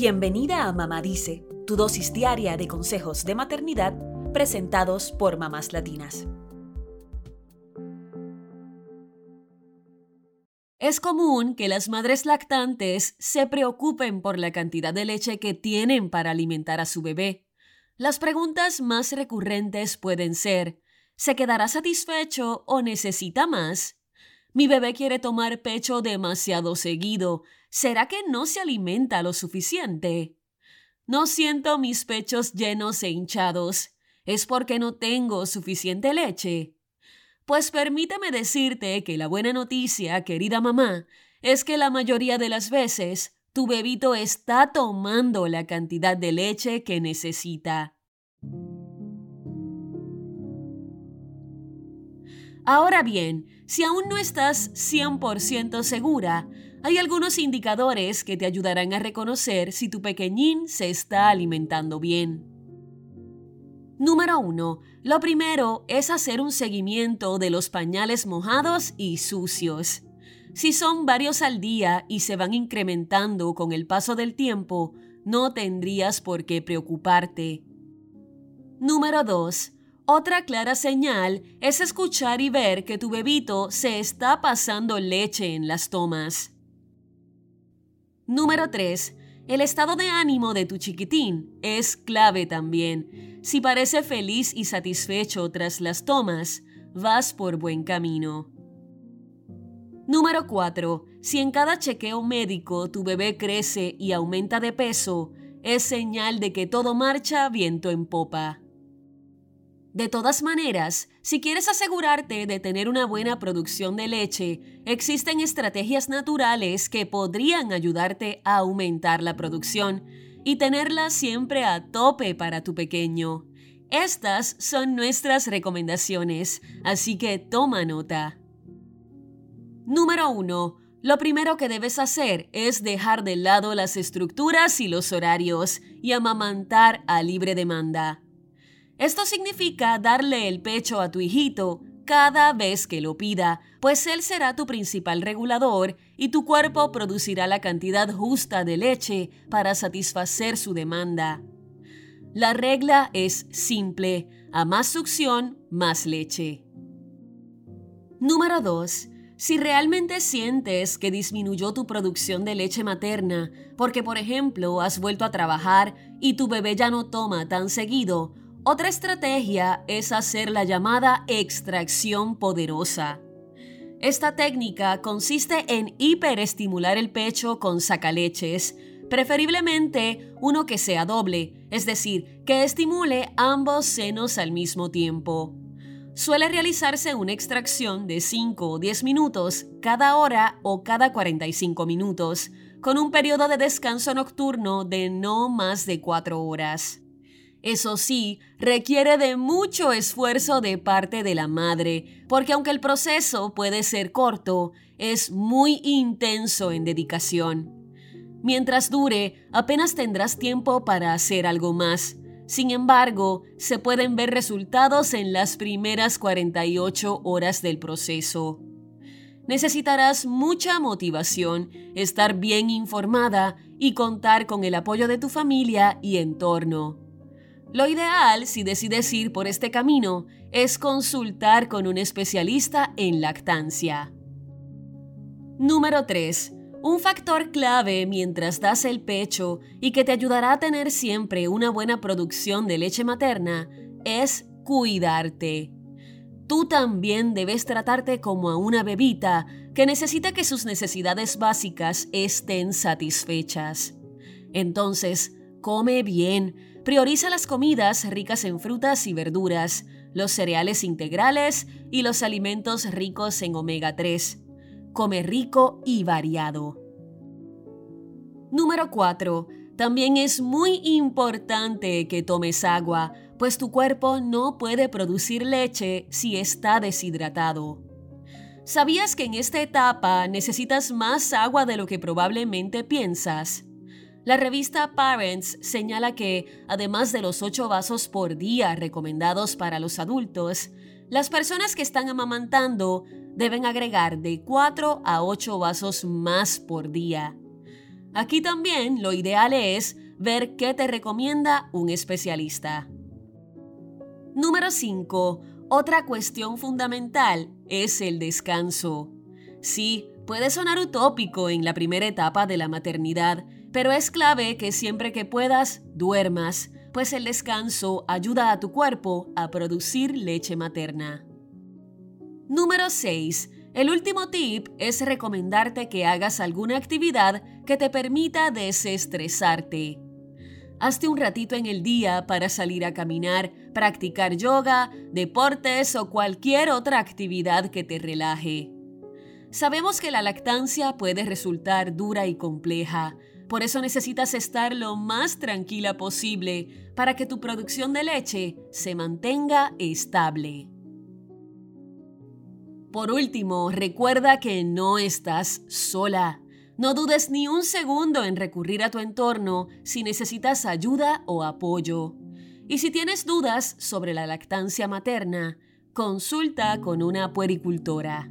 Bienvenida a Mamá Dice, tu dosis diaria de consejos de maternidad presentados por mamás latinas. Es común que las madres lactantes se preocupen por la cantidad de leche que tienen para alimentar a su bebé. Las preguntas más recurrentes pueden ser, ¿se quedará satisfecho o necesita más? Mi bebé quiere tomar pecho demasiado seguido. ¿Será que no se alimenta lo suficiente? No siento mis pechos llenos e hinchados. ¿Es porque no tengo suficiente leche? Pues permíteme decirte que la buena noticia, querida mamá, es que la mayoría de las veces tu bebito está tomando la cantidad de leche que necesita. Ahora bien, si aún no estás 100% segura, hay algunos indicadores que te ayudarán a reconocer si tu pequeñín se está alimentando bien. Número 1. Lo primero es hacer un seguimiento de los pañales mojados y sucios. Si son varios al día y se van incrementando con el paso del tiempo, no tendrías por qué preocuparte. Número 2. Otra clara señal es escuchar y ver que tu bebito se está pasando leche en las tomas. Número 3. El estado de ánimo de tu chiquitín es clave también. Si parece feliz y satisfecho tras las tomas, vas por buen camino. Número 4. Si en cada chequeo médico tu bebé crece y aumenta de peso, es señal de que todo marcha viento en popa. De todas maneras, si quieres asegurarte de tener una buena producción de leche, existen estrategias naturales que podrían ayudarte a aumentar la producción y tenerla siempre a tope para tu pequeño. Estas son nuestras recomendaciones, así que toma nota. Número 1. Lo primero que debes hacer es dejar de lado las estructuras y los horarios y amamantar a libre demanda. Esto significa darle el pecho a tu hijito cada vez que lo pida, pues él será tu principal regulador y tu cuerpo producirá la cantidad justa de leche para satisfacer su demanda. La regla es simple, a más succión, más leche. Número 2. Si realmente sientes que disminuyó tu producción de leche materna, porque por ejemplo has vuelto a trabajar y tu bebé ya no toma tan seguido, otra estrategia es hacer la llamada extracción poderosa. Esta técnica consiste en hiperestimular el pecho con sacaleches, preferiblemente uno que sea doble, es decir, que estimule ambos senos al mismo tiempo. Suele realizarse una extracción de 5 o 10 minutos cada hora o cada 45 minutos, con un periodo de descanso nocturno de no más de 4 horas. Eso sí, requiere de mucho esfuerzo de parte de la madre, porque aunque el proceso puede ser corto, es muy intenso en dedicación. Mientras dure, apenas tendrás tiempo para hacer algo más. Sin embargo, se pueden ver resultados en las primeras 48 horas del proceso. Necesitarás mucha motivación, estar bien informada y contar con el apoyo de tu familia y entorno. Lo ideal, si decides ir por este camino, es consultar con un especialista en lactancia. Número 3. Un factor clave mientras das el pecho y que te ayudará a tener siempre una buena producción de leche materna es cuidarte. Tú también debes tratarte como a una bebita que necesita que sus necesidades básicas estén satisfechas. Entonces, come bien, Prioriza las comidas ricas en frutas y verduras, los cereales integrales y los alimentos ricos en omega 3. Come rico y variado. Número 4. También es muy importante que tomes agua, pues tu cuerpo no puede producir leche si está deshidratado. ¿Sabías que en esta etapa necesitas más agua de lo que probablemente piensas? La revista Parents señala que, además de los 8 vasos por día recomendados para los adultos, las personas que están amamantando deben agregar de 4 a 8 vasos más por día. Aquí también lo ideal es ver qué te recomienda un especialista. Número 5. Otra cuestión fundamental es el descanso. Sí, puede sonar utópico en la primera etapa de la maternidad, pero es clave que siempre que puedas duermas, pues el descanso ayuda a tu cuerpo a producir leche materna. Número 6. El último tip es recomendarte que hagas alguna actividad que te permita desestresarte. Hazte un ratito en el día para salir a caminar, practicar yoga, deportes o cualquier otra actividad que te relaje. Sabemos que la lactancia puede resultar dura y compleja, por eso necesitas estar lo más tranquila posible para que tu producción de leche se mantenga estable. Por último, recuerda que no estás sola. No dudes ni un segundo en recurrir a tu entorno si necesitas ayuda o apoyo. Y si tienes dudas sobre la lactancia materna, consulta con una puericultora.